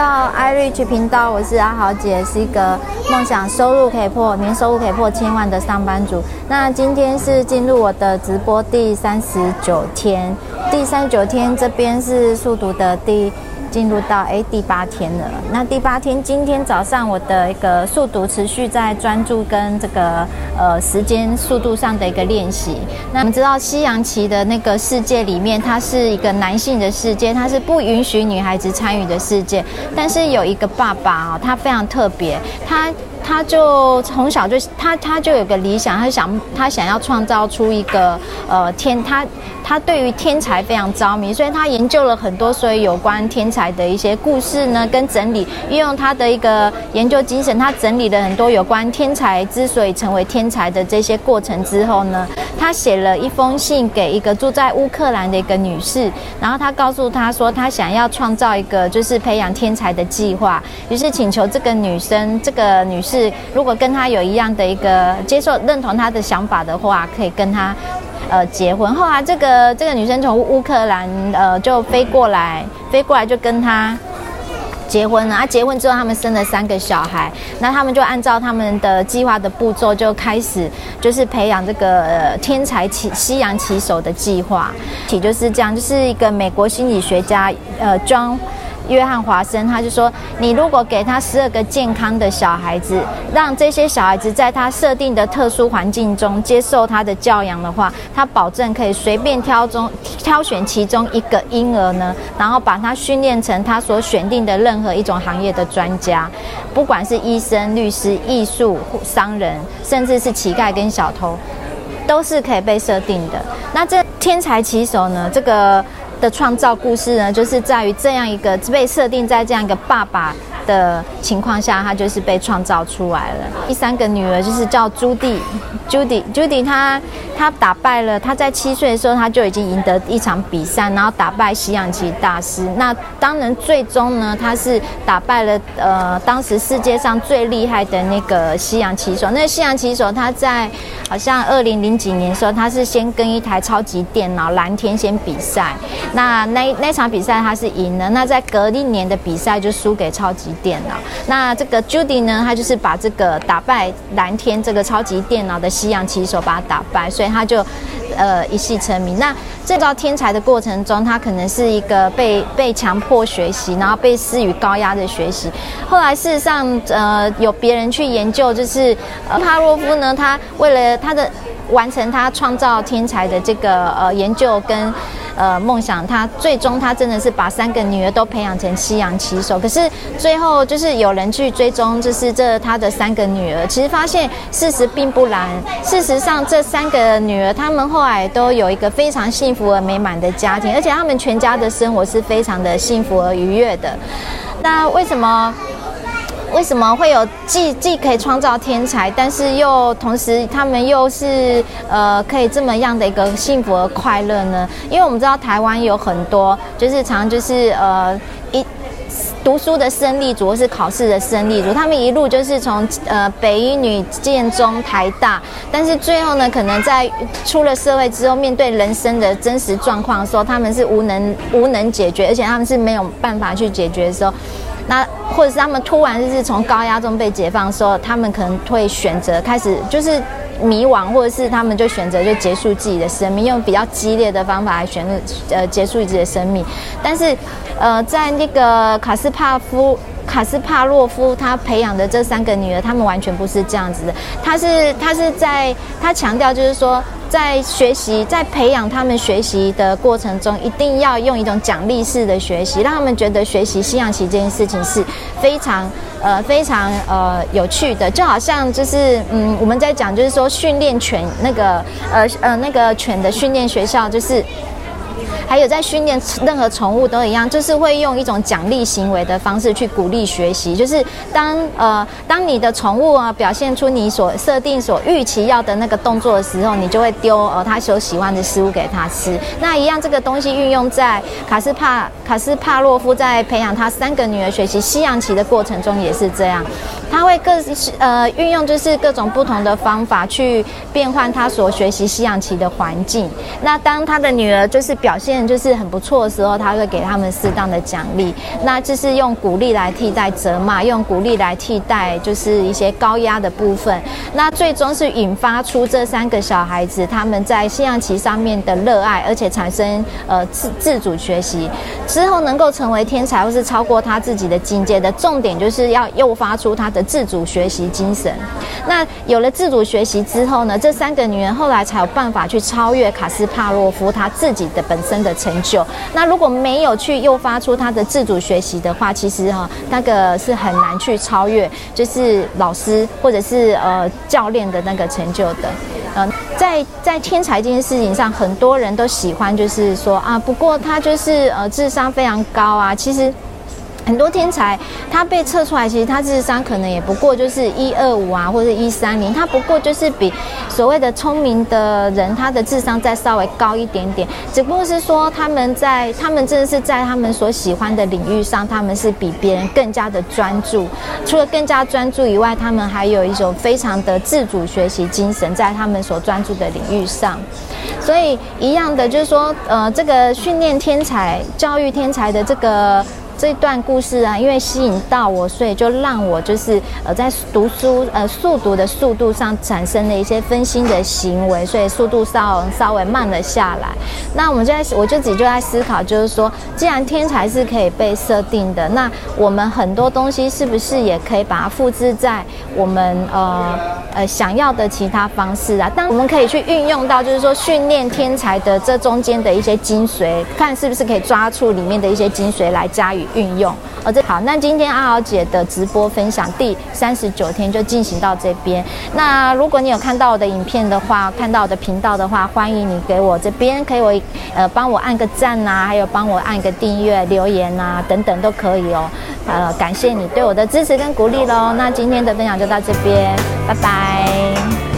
到 iRich 频道，我是阿豪姐，是一个梦想收入可以破年收入可以破千万的上班族。那今天是进入我的直播第三十九天，第三十九天这边是速读的第。进入到诶第八天了，那第八天今天早上我的一个速读持续在专注跟这个呃时间速度上的一个练习。那我们知道西洋棋的那个世界里面，它是一个男性的世界，它是不允许女孩子参与的世界。但是有一个爸爸啊，他非常特别，他。他就从小就他他就有个理想，他想他想要创造出一个呃天，他他对于天才非常着迷，所以他研究了很多所以有关天才的一些故事呢，跟整理，运用他的一个研究精神，他整理了很多有关天才之所以成为天才的这些过程之后呢，他写了一封信给一个住在乌克兰的一个女士，然后他告诉她说，他想要创造一个就是培养天才的计划，于是请求这个女生，这个女士。是，如果跟他有一样的一个接受、认同他的想法的话，可以跟他呃结婚。后来这个这个女生从乌克兰呃就飞过来，飞过来就跟他结婚了。啊，结婚之后他们生了三个小孩，那他们就按照他们的计划的步骤就开始就是培养这个、呃、天才棋西洋棋手的计划。体就是这样，就是一个美国心理学家呃 John。约翰华生他就说：“你如果给他十二个健康的小孩子，让这些小孩子在他设定的特殊环境中接受他的教养的话，他保证可以随便挑中挑选其中一个婴儿呢，然后把他训练成他所选定的任何一种行业的专家，不管是医生、律师、艺术、商人，甚至是乞丐跟小偷，都是可以被设定的。那这天才棋手呢？这个。”的创造故事呢，就是在于这样一个被设定在这样一个爸爸的情况下，他就是被创造出来了。第三个女儿就是叫朱迪，Judy，Judy，她她打败了，她在七岁的时候，她就已经赢得一场比赛，然后打败西洋棋大师。那当然，最终呢，她是打败了呃当时世界上最厉害的那个西洋棋手。那西洋棋手他在好像二零零几年的时候，他是先跟一台超级电脑蓝天先比赛，那那那场比赛他是赢了，那在隔一年的比赛就输给超级电脑，那这个 Judy 呢，他就是把这个打败蓝天这个超级电脑的西洋棋手，把他打败，所以他就呃一夕成名。那制造天才的过程中，他可能是一个被被强迫学习，然后被施予高压的学习。后来事实上，呃，有别人去研究，就是帕洛夫呢，他为了他的完成他创造天才的这个呃研究跟。呃，梦想他最终他真的是把三个女儿都培养成西洋棋手，可是最后后就是有人去追踪，就是这他的三个女儿，其实发现事实并不然。事实上，这三个女儿她们后来都有一个非常幸福而美满的家庭，而且她们全家的生活是非常的幸福而愉悦的。那为什么？为什么会有既既可以创造天才，但是又同时他们又是呃可以这么样的一个幸福和快乐呢？因为我们知道台湾有很多就是常就是呃读书的胜利组或是考试的胜利组，他们一路就是从呃北一女、建中、台大，但是最后呢，可能在出了社会之后，面对人生的真实状况的时候，他们是无能无能解决，而且他们是没有办法去解决的时候。那或者是他们突然就是从高压中被解放的时候，他们可能会选择开始就是迷惘，或者是他们就选择就结束自己的生命，用比较激烈的方法来选择呃结束自己的生命。但是，呃，在那个卡斯帕夫。卡斯帕洛夫他培养的这三个女儿，他们完全不是这样子的。他是他是在他强调，就是说，在学习在培养他们学习的过程中，一定要用一种奖励式的学习，让他们觉得学习西洋棋这件事情是非常呃非常呃有趣的。就好像就是嗯，我们在讲就是说训练犬那个呃呃那个犬的训练学校就是。还有在训练任何宠物都一样，就是会用一种奖励行为的方式去鼓励学习。就是当呃当你的宠物啊表现出你所设定、所预期要的那个动作的时候，你就会丢呃他所喜欢的食物给他吃。那一样这个东西运用在卡斯帕卡斯帕洛夫在培养他三个女儿学习西洋棋的过程中也是这样。他会各呃运用就是各种不同的方法去变换他所学习西洋棋的环境。那当他的女儿就是表现。就是很不错的时候，他会给他们适当的奖励。那就是用鼓励来替代责骂，用鼓励来替代就是一些高压的部分。那最终是引发出这三个小孩子他们在西洋棋上面的热爱，而且产生呃自自主学习之后，能够成为天才或是超过他自己的境界的重点，就是要诱发出他的自主学习精神。那有了自主学习之后呢，这三个女人后来才有办法去超越卡斯帕洛夫他自己的本身的成就。那如果没有去诱发出他的自主学习的话，其实哈、那个是很难去超越，就是老师或者是呃教练的那个成就的。嗯、在在天才这件事情上，很多人都喜欢就是说啊，不过他就是呃智商非常高啊，其实。很多天才，他被测出来，其实他智商可能也不过就是一二五啊，或者一三零，他不过就是比所谓的聪明的人，他的智商再稍微高一点点。只不过是说他们在他们真的是在他们所喜欢的领域上，他们是比别人更加的专注。除了更加专注以外，他们还有一种非常的自主学习精神，在他们所专注的领域上。所以一样的就是说，呃，这个训练天才、教育天才的这个。这段故事啊，因为吸引到我，所以就让我就是呃在读书呃速读的速度上产生了一些分心的行为，所以速度稍稍微慢了下来。那我们就在我就自己就在思考，就是说，既然天才是可以被设定的，那我们很多东西是不是也可以把它复制在我们呃呃想要的其他方式啊？但我们可以去运用到，就是说训练天才的这中间的一些精髓，看是不是可以抓出里面的一些精髓来加以。运用，哦，这好，那今天阿豪姐的直播分享第三十九天就进行到这边。那如果你有看到我的影片的话，看到我的频道的话，欢迎你给我这边可以我呃帮我按个赞呐、还有帮我按个订阅、留言呐、等等都可以哦。呃，感谢你对我的支持跟鼓励喽。那今天的分享就到这边，拜拜。